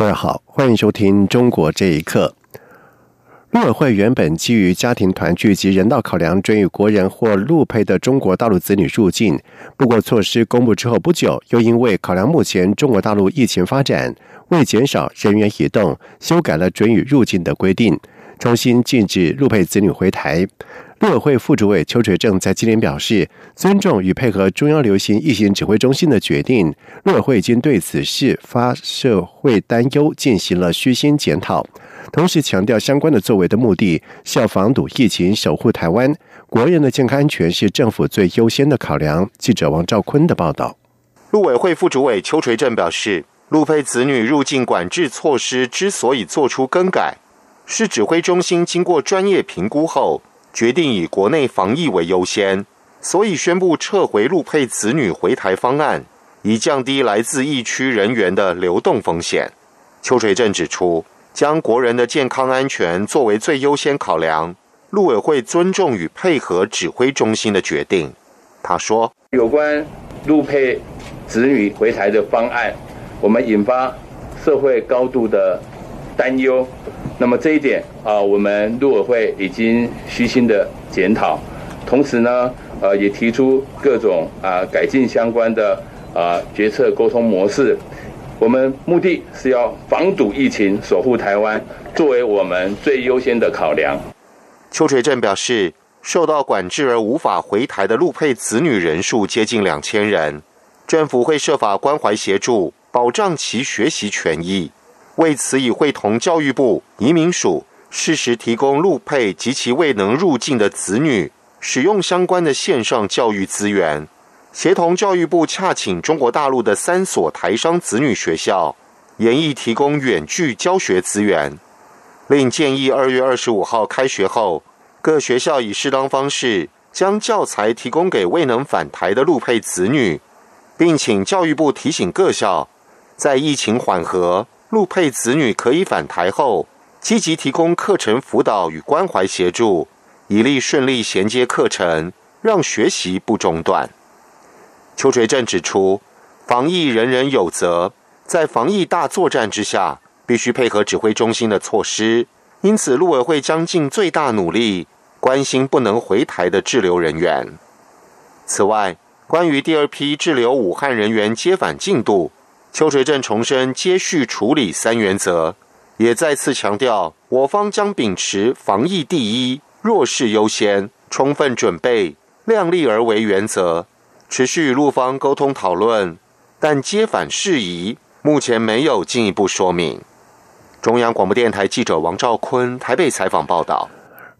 各位好，欢迎收听《中国这一刻》。陆委会原本基于家庭团聚及人道考量，准予国人或陆配的中国大陆子女入境。不过，措施公布之后不久，又因为考量目前中国大陆疫情发展，为减少人员移动，修改了准予入境的规定，重新禁止陆配子女回台。陆委会副主委邱垂正在今天表示，尊重与配合中央流行疫情指挥中心的决定。陆委会已经对此事发社会担忧进行了虚心检讨，同时强调相关的作为的目的是要防堵疫情，守护台湾国人的健康安全是政府最优先的考量。记者王兆坤的报道。陆委会副主委邱垂正表示，陆配子女入境管制措施之所以做出更改，是指挥中心经过专业评估后。决定以国内防疫为优先，所以宣布撤回陆配子女回台方案，以降低来自疫区人员的流动风险。邱垂正指出，将国人的健康安全作为最优先考量，陆委会尊重与配合指挥中心的决定。他说：“有关陆配子女回台的方案，我们引发社会高度的担忧。”那么这一点啊，我们陆委会已经虚心的检讨，同时呢，呃，也提出各种啊改进相关的啊决策沟通模式。我们目的是要防堵疫情，守护台湾，作为我们最优先的考量。邱垂正表示，受到管制而无法回台的陆配子女人数接近两千人，政府会设法关怀协助，保障其学习权益。为此，已会同教育部、移民署适时提供陆配及其未能入境的子女使用相关的线上教育资源，协同教育部洽请中国大陆的三所台商子女学校，研议提供远距教学资源。另建议二月二十五号开学后，各学校以适当方式将教材提供给未能返台的陆配子女，并请教育部提醒各校，在疫情缓和。陆配子女可以返台后，积极提供课程辅导与关怀协助，以利顺利衔接课程，让学习不中断。邱垂正指出，防疫人人有责，在防疫大作战之下，必须配合指挥中心的措施，因此陆委会将尽最大努力关心不能回台的滞留人员。此外，关于第二批滞留武汉人员接返进度。邱垂正重申接续处理三原则，也再次强调，我方将秉持防疫第一、弱势优先、充分准备、量力而为原则，持续与陆方沟通讨论。但接返事宜目前没有进一步说明。中央广播电台记者王兆坤台北采访报道。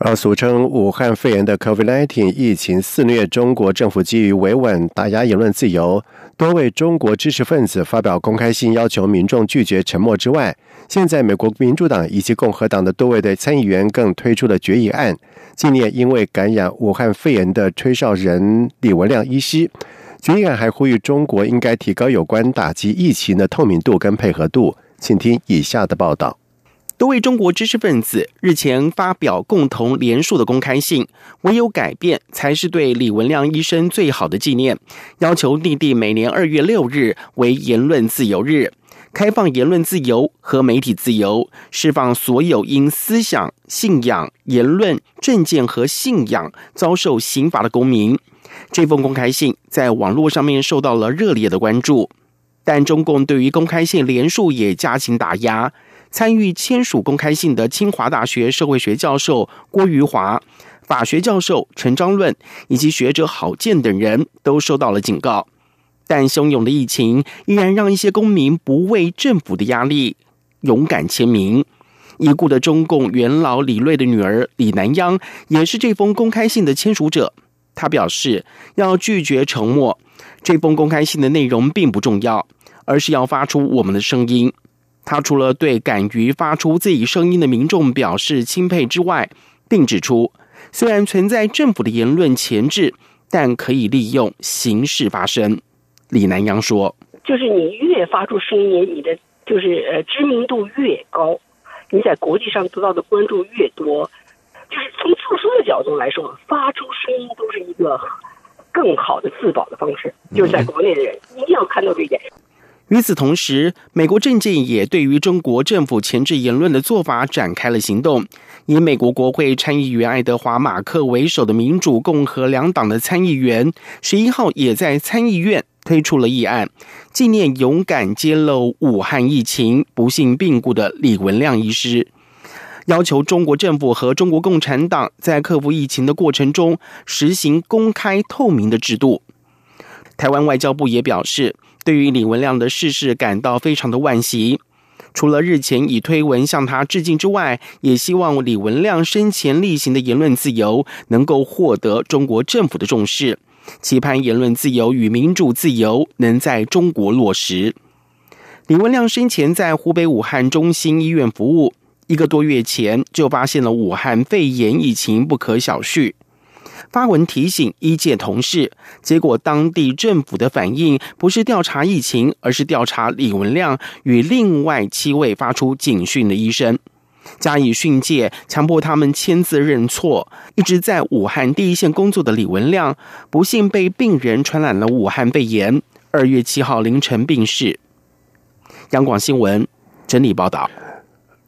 而俗称武汉肺炎的 COVID-19 疫情肆虐，中国政府基于维稳打压言论自由，多位中国知识分子发表公开信，要求民众拒绝沉默之外，现在美国民主党以及共和党的多位的参议员更推出了决议案，纪念因为感染武汉肺炎的吹哨人李文亮医师。决议案还呼吁中国应该提高有关打击疫情的透明度跟配合度。请听以下的报道。多位中国知识分子日前发表共同联署的公开信，唯有改变才是对李文亮医生最好的纪念。要求立地每年二月六日为言论自由日，开放言论自由和媒体自由，释放所有因思想、信仰、言论、政见和信仰遭受刑罚的公民。这封公开信在网络上面受到了热烈的关注，但中共对于公开信连署也加紧打压。参与签署公开信的清华大学社会学教授郭余华、法学教授陈章论以及学者郝建等人都受到了警告。但汹涌的疫情依然让一些公民不畏政府的压力，勇敢签名。已故的中共元老李瑞的女儿李南央也是这封公开信的签署者。她表示要拒绝沉默。这封公开信的内容并不重要，而是要发出我们的声音。他除了对敢于发出自己声音的民众表示钦佩之外，并指出，虽然存在政府的言论前置，但可以利用形式发声。李南阳说：“就是你越发出声音，你的就是呃知名度越高，你在国际上得到的关注越多。就是从自身的角度来说，发出声音都是一个更好的自保的方式。就是在国内的人一定要看到这一点。”与此同时，美国政界也对于中国政府前置言论的做法展开了行动。以美国国会参议员爱德华·马克为首的民主、共和两党的参议员，十一号也在参议院推出了议案，纪念勇敢揭露武汉疫情不幸病故的李文亮医师，要求中国政府和中国共产党在克服疫情的过程中实行公开透明的制度。台湾外交部也表示。对于李文亮的逝世感到非常的惋惜，除了日前以推文向他致敬之外，也希望李文亮生前例行的言论自由能够获得中国政府的重视，期盼言论自由与民主自由能在中国落实。李文亮生前在湖北武汉中心医院服务，一个多月前就发现了武汉肺炎疫情不可小觑。发文提醒医界同事，结果当地政府的反应不是调查疫情，而是调查李文亮与另外七位发出警讯的医生，加以训诫，强迫他们签字认错。一直在武汉第一线工作的李文亮，不幸被病人传染了武汉肺炎，二月七号凌晨病逝。央广新闻整理报道。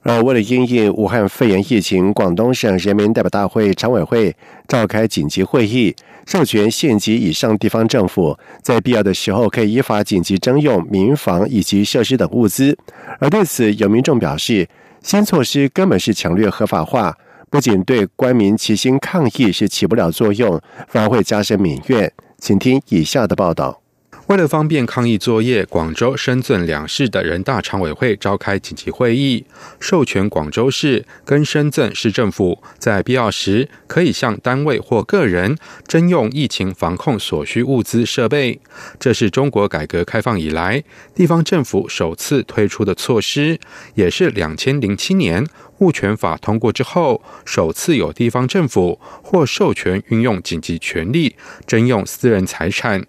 而为了应应武汉肺炎疫情，广东省人民代表大会常委会召开紧急会议，授权县级以上地方政府在必要的时候可以依法紧急征用民房以及设施等物资。而对此，有民众表示，新措施根本是强掠合法化，不仅对官民齐心抗疫是起不了作用，反而会加深民怨。请听以下的报道。为了方便抗疫作业，广州、深圳两市的人大常委会召开紧急会议，授权广州市跟深圳市政府在必要时可以向单位或个人征用疫情防控所需物资设备。这是中国改革开放以来地方政府首次推出的措施，也是两千零七年物权法通过之后首次有地方政府或授权运用紧急权力征用私人财产。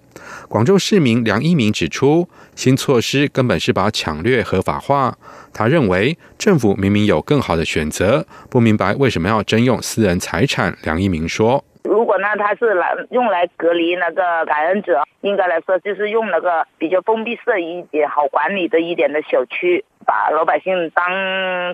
广州市民梁一鸣指出，新措施根本是把抢掠合法化。他认为政府明明有更好的选择，不明白为什么要征用私人财产。梁一鸣说：“如果呢，他是来用来隔离那个感染者，应该来说就是用那个比较封闭式一点、好管理的一点的小区，把老百姓当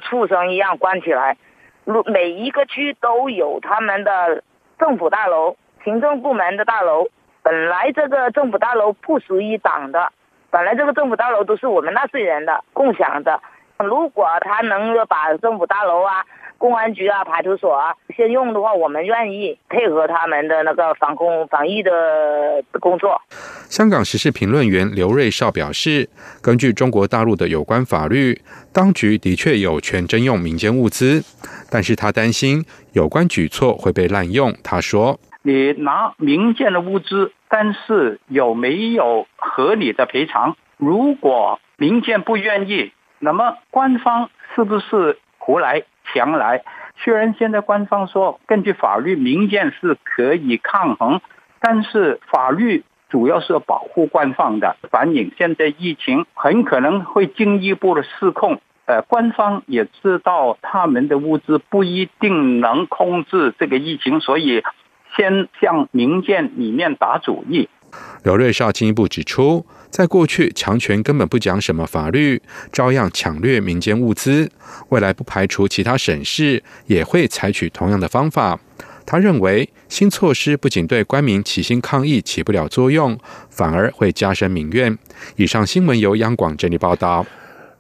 畜生一样关起来。如每一个区都有他们的政府大楼、行政部门的大楼。”本来这个政府大楼不属于党的，本来这个政府大楼都是我们纳税人的共享的。如果他能够把政府大楼啊、公安局啊、派出所啊先用的话，我们愿意配合他们的那个防控防疫的工作。香港时事评论员刘瑞绍表示，根据中国大陆的有关法律，当局的确有权征用民间物资，但是他担心有关举措会被滥用。他说。你拿民间的物资，但是有没有合理的赔偿？如果民间不愿意，那么官方是不是胡来强来？虽然现在官方说根据法律，民间是可以抗衡，但是法律主要是保护官方的。反映现在疫情很可能会进一步的失控，呃，官方也知道他们的物资不一定能控制这个疫情，所以。先向民间里面打主意。刘瑞绍进一步指出，在过去强权根本不讲什么法律，照样抢掠民间物资。未来不排除其他省市也会采取同样的方法。他认为，新措施不仅对官民齐心抗议起不了作用，反而会加深民怨。以上新闻由央广整理报道。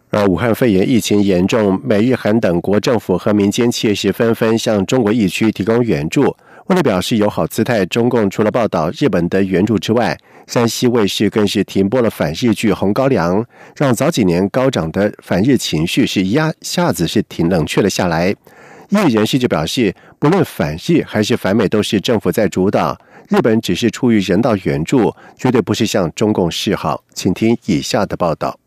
而武汉肺炎疫情严重，美日韩等国政府和民间企业纷纷向中国疫区提供援助。为了表示友好姿态，中共除了报道日本的援助之外，山西卫视更是停播了反日剧《红高粱》，让早几年高涨的反日情绪是一下子是挺冷却了下来。业人士就表示，不论反日还是反美，都是政府在主导，日本只是出于人道援助，绝对不是向中共示好。请听以下的报道。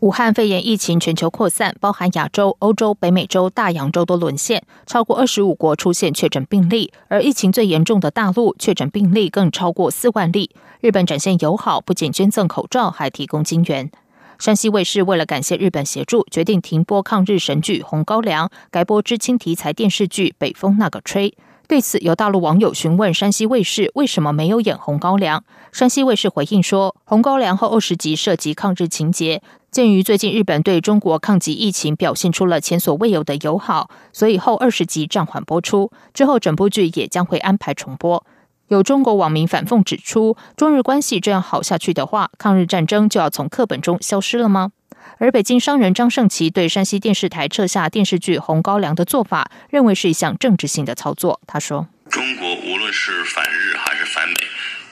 武汉肺炎疫情全球扩散，包含亚洲、欧洲、北美洲、大洋洲都沦陷，超过二十五国出现确诊病例，而疫情最严重的大陆确诊病例更超过四万例。日本展现友好，不仅捐赠口罩，还提供金援。山西卫视为了感谢日本协助，决定停播抗日神剧《红高粱》，改播知青题材电视剧《北风那个吹》。对此，有大陆网友询问山西卫视为什么没有演《红高粱》，山西卫视回应说，《红高粱》后二十集涉及抗日情节，鉴于最近日本对中国抗击疫情表现出了前所未有的友好，所以后二十集暂缓播出，之后整部剧也将会安排重播。有中国网民反讽指出，中日关系这样好下去的话，抗日战争就要从课本中消失了吗？而北京商人张胜奇对山西电视台撤下电视剧《红高粱》的做法，认为是一项政治性的操作。他说：“中国无论是反日还是反美，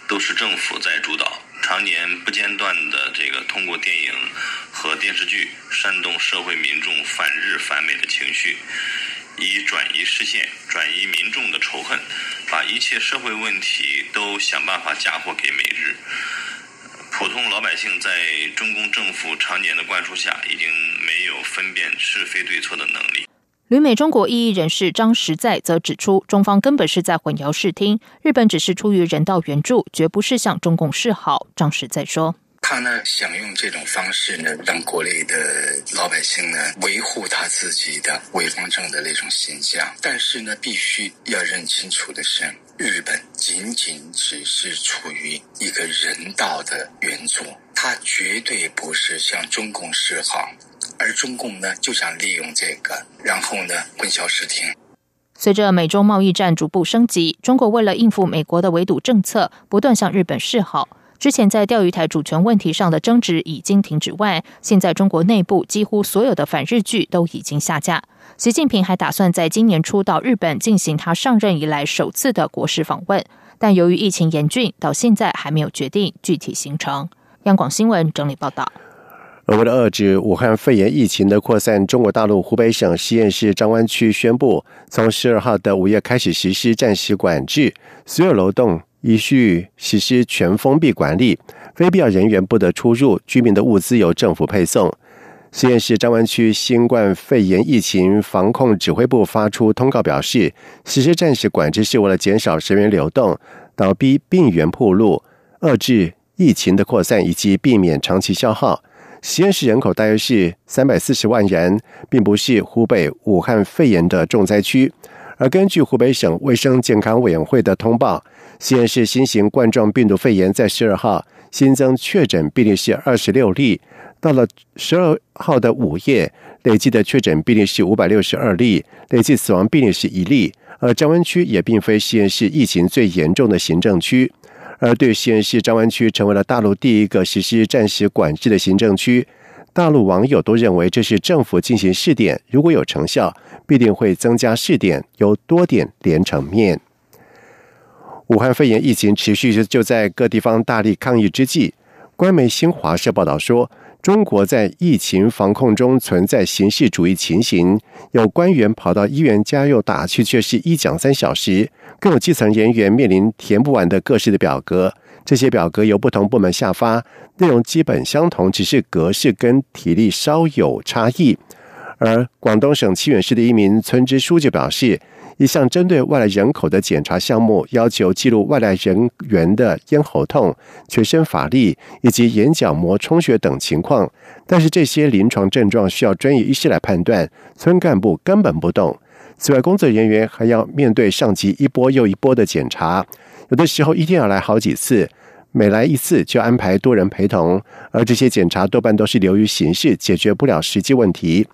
都是政府在主导，常年不间断的这个通过电影和电视剧煽动社会民众反日反美的情绪，以转移视线、转移民众的仇恨，把一切社会问题都想办法嫁祸给美日。”普通老百姓在中共政府常年的灌输下，已经没有分辨是非对错的能力。旅美中国异议人士张实在则指出，中方根本是在混淆视听，日本只是出于人道援助，绝不是向中共示好。张实在说。他呢想用这种方式呢，让国内的老百姓呢维护他自己的伪方正的那种形象。但是呢，必须要认清楚的是，日本仅仅只是处于一个人道的援助，它绝对不是向中共示好。而中共呢就想利用这个，然后呢混淆视听。随着美中贸易战逐步升级，中国为了应付美国的围堵政策，不断向日本示好。之前在钓鱼台主权问题上的争执已经停止外，现在中国内部几乎所有的反日剧都已经下架。习近平还打算在今年初到日本进行他上任以来首次的国事访问，但由于疫情严峻，到现在还没有决定具体行程。央广新闻整理报道。而为了遏制武汉肺炎疫情的扩散，中国大陆湖北省十堰市张湾区宣布，从十二号的午夜开始实施暂时管制，所有楼栋。依序实施全封闭管理，非必要人员不得出入，居民的物资由政府配送。实验室张湾区新冠肺炎疫情防控指挥部发出通告表示，实施暂时管制是为了减少人员流动，倒逼病源铺路，遏制疫情的扩散以及避免长期消耗。实验室人口大约是三百四十万人，并不是湖北武汉肺炎的重灾区。而根据湖北省卫生健康委员会的通报。西安市新型冠状病毒肺炎在十二号新增确诊病例是二十六例，到了十二号的午夜，累计的确诊病例是五百六十二例，累计死亡病例是一例。而张湾区也并非西安市疫情最严重的行政区，而对西安市张湾区成为了大陆第一个实施暂时管制的行政区，大陆网友都认为这是政府进行试点，如果有成效，必定会增加试点，由多点连成面。武汉肺炎疫情持续，就在各地方大力抗疫之际，官媒新华社报道说，中国在疫情防控中存在形式主义情形，有官员跑到医院加油打去，却是一讲三小时；更有基层人员面临填不完的各式的表格，这些表格由不同部门下发，内容基本相同，只是格式跟体力稍有差异。而广东省清远市的一名村支书就表示。一项针对外来人口的检查项目，要求记录外来人员的咽喉痛、全身乏力以及眼角膜充血等情况。但是这些临床症状需要专业医师来判断，村干部根本不懂。此外，工作人员还要面对上级一波又一波的检查，有的时候一定要来好几次，每来一次就安排多人陪同，而这些检查多半都是流于形式，解决不了实际问题。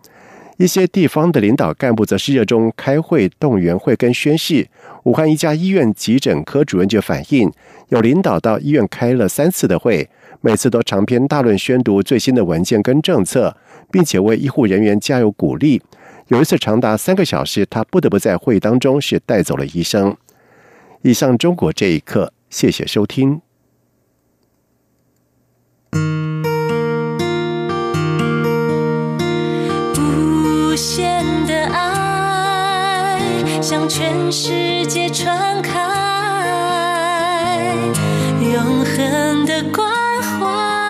一些地方的领导干部则是热衷开会、动员会跟宣誓。武汉一家医院急诊科主任就反映，有领导到医院开了三次的会，每次都长篇大论宣读最新的文件跟政策，并且为医护人员加油鼓励。有一次长达三个小时，他不得不在会议当中是带走了医生。以上中国这一刻，谢谢收听。无限的爱向全世界传开永恒的光